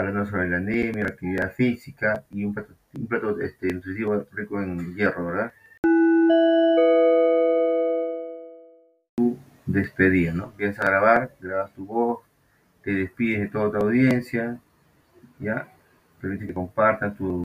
hablando sobre la anemia, la actividad física y un plato, un plato este, nutritivo rico en hierro, ¿verdad? Tu despedida, ¿no? Empiezas a grabar, grabas tu voz, te despides de toda tu audiencia, ¿ya? Permite que compartan tu